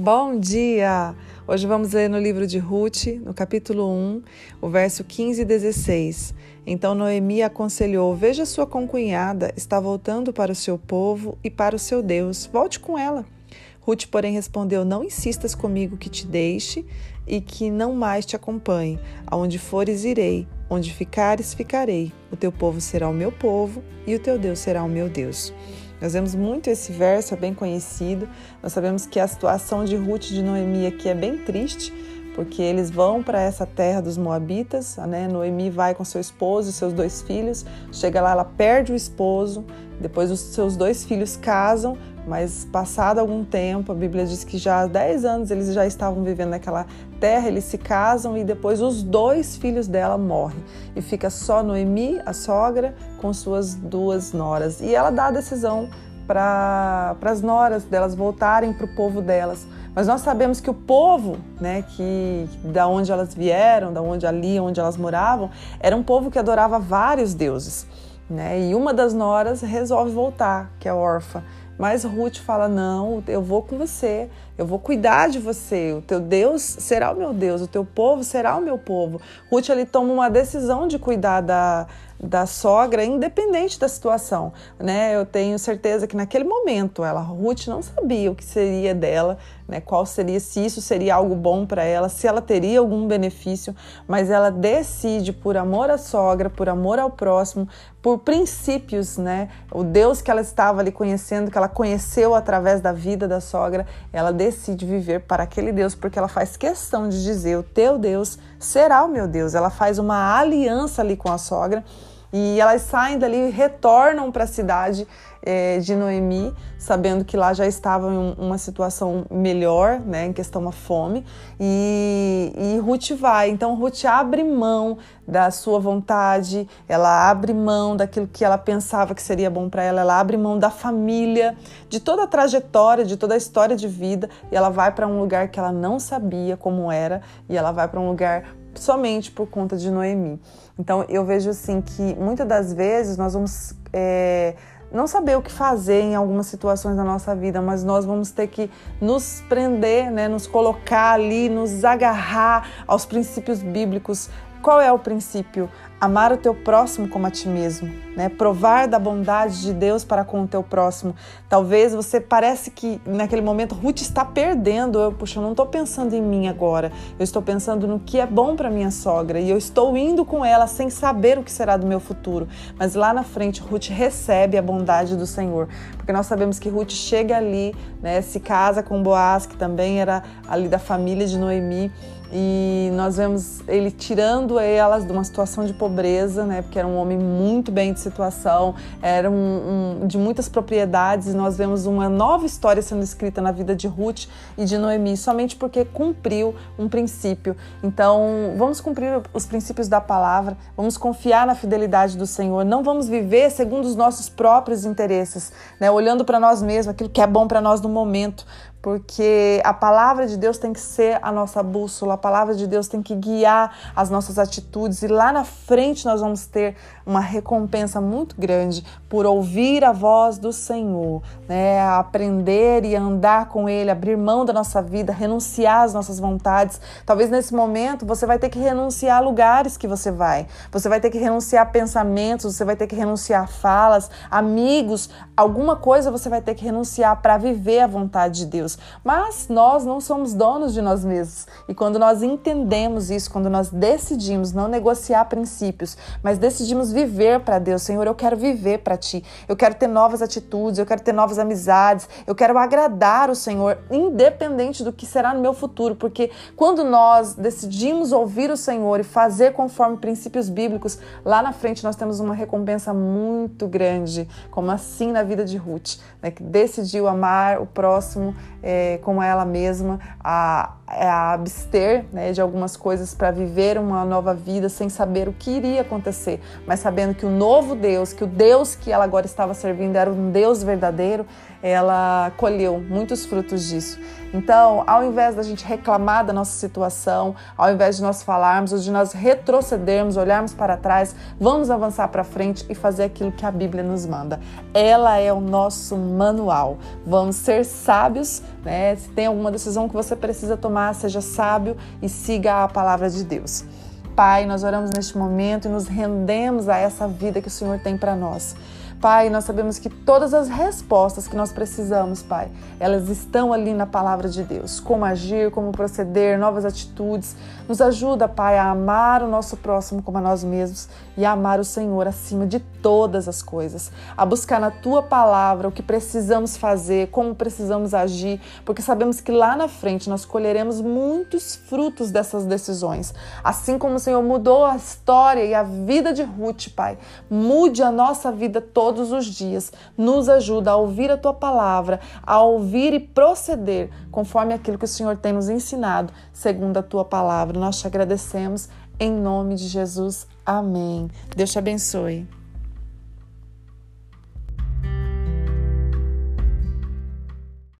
Bom dia! Hoje vamos ler no livro de Ruth, no capítulo 1, o verso 15 e 16. Então Noemi aconselhou: Veja sua concunhada, está voltando para o seu povo e para o seu Deus. Volte com ela. Ruth, porém, respondeu: Não insistas comigo que te deixe e que não mais te acompanhe. Aonde fores, irei. Onde ficares, ficarei. O teu povo será o meu povo e o teu Deus será o meu Deus. Nós vemos muito esse verso, é bem conhecido. Nós sabemos que a situação de Ruth e de Noemi aqui é bem triste, porque eles vão para essa terra dos Moabitas, né? Noemi vai com seu esposo e seus dois filhos, chega lá, ela perde o esposo, depois os seus dois filhos casam, mas passado algum tempo, a Bíblia diz que já há 10 anos eles já estavam vivendo naquela terra, eles se casam e depois os dois filhos dela morrem. E fica só Noemi, a sogra, com suas duas noras. E ela dá a decisão para as noras delas voltarem para o povo delas. Mas nós sabemos que o povo, né, que da onde elas vieram, da onde ali, onde elas moravam, era um povo que adorava vários deuses, né? E uma das noras resolve voltar, que é órfã. Mas Ruth fala: Não, eu vou com você, eu vou cuidar de você. O teu Deus será o meu Deus, o teu povo será o meu povo. Ruth ele toma uma decisão de cuidar da, da sogra, independente da situação. Né? Eu tenho certeza que naquele momento ela, Ruth, não sabia o que seria dela, né? qual seria, se isso seria algo bom para ela, se ela teria algum benefício, mas ela decide, por amor à sogra, por amor ao próximo, por princípios, né? O Deus que ela estava ali conhecendo, que ela conheceu através da vida da sogra, ela decide viver para aquele Deus, porque ela faz questão de dizer: o teu Deus será o meu Deus. Ela faz uma aliança ali com a sogra e elas saem dali e retornam para a cidade é, de Noemi, sabendo que lá já estavam em uma situação melhor, né, em questão da fome, e, e Ruth vai. Então Ruth abre mão da sua vontade, ela abre mão daquilo que ela pensava que seria bom para ela, ela abre mão da família, de toda a trajetória, de toda a história de vida, e ela vai para um lugar que ela não sabia como era, e ela vai para um lugar somente por conta de Noemi. Então eu vejo assim que muitas das vezes nós vamos é, não saber o que fazer em algumas situações da nossa vida, mas nós vamos ter que nos prender, né, nos colocar ali, nos agarrar aos princípios bíblicos. Qual é o princípio? amar o teu próximo como a ti mesmo, né? Provar da bondade de Deus para com o teu próximo. Talvez você parece que naquele momento Ruth está perdendo. Eu, puxa, eu não estou pensando em mim agora. Eu estou pensando no que é bom para minha sogra e eu estou indo com ela sem saber o que será do meu futuro. Mas lá na frente Ruth recebe a bondade do Senhor, porque nós sabemos que Ruth chega ali, né? Se casa com Boaz, que também era ali da família de Noemi e nós vemos ele tirando elas de uma situação de pobreza, né? Porque era um homem muito bem de situação, era um, um, de muitas propriedades. E nós vemos uma nova história sendo escrita na vida de Ruth e de Noemi, somente porque cumpriu um princípio. Então, vamos cumprir os princípios da palavra, vamos confiar na fidelidade do Senhor, não vamos viver segundo os nossos próprios interesses, né? Olhando para nós mesmos, aquilo que é bom para nós no momento, porque a palavra de Deus tem que ser a nossa bússola, a palavra de Deus tem que guiar as nossas atitudes e lá na frente nós vamos ter uma recompensa muito grande por ouvir a voz do Senhor, né? Aprender e andar com Ele, abrir mão da nossa vida, renunciar às nossas vontades. Talvez nesse momento você vai ter que renunciar a lugares que você vai, você vai ter que renunciar a pensamentos, você vai ter que renunciar a falas, amigos, alguma coisa você vai ter que renunciar para viver a vontade de Deus. Deus. Mas nós não somos donos de nós mesmos. E quando nós entendemos isso, quando nós decidimos não negociar princípios, mas decidimos viver para Deus, Senhor, eu quero viver para ti. Eu quero ter novas atitudes, eu quero ter novas amizades, eu quero agradar o Senhor, independente do que será no meu futuro, porque quando nós decidimos ouvir o Senhor e fazer conforme princípios bíblicos, lá na frente nós temos uma recompensa muito grande, como assim na vida de Ruth, né, que decidiu amar o próximo é, como ela mesma, a, a abster né, de algumas coisas para viver uma nova vida sem saber o que iria acontecer, mas sabendo que o novo Deus, que o Deus que ela agora estava servindo era um Deus verdadeiro, ela colheu muitos frutos disso. Então, ao invés da gente reclamar da nossa situação, ao invés de nós falarmos ou de nós retrocedermos, olharmos para trás, vamos avançar para frente e fazer aquilo que a Bíblia nos manda. Ela é o nosso manual. Vamos ser sábios, né? Se tem alguma decisão que você precisa tomar, seja sábio e siga a palavra de Deus. Pai, nós oramos neste momento e nos rendemos a essa vida que o Senhor tem para nós. Pai, nós sabemos que todas as respostas que nós precisamos, Pai, elas estão ali na palavra de Deus. Como agir, como proceder, novas atitudes. Nos ajuda, Pai, a amar o nosso próximo como a nós mesmos e a amar o Senhor acima de todas as coisas. A buscar na tua palavra o que precisamos fazer, como precisamos agir, porque sabemos que lá na frente nós colheremos muitos frutos dessas decisões. Assim como o Senhor mudou a história e a vida de Ruth, Pai, mude a nossa vida toda todos os dias. Nos ajuda a ouvir a tua palavra, a ouvir e proceder conforme aquilo que o Senhor tem nos ensinado, segundo a tua palavra. Nós te agradecemos em nome de Jesus. Amém. Deus te abençoe.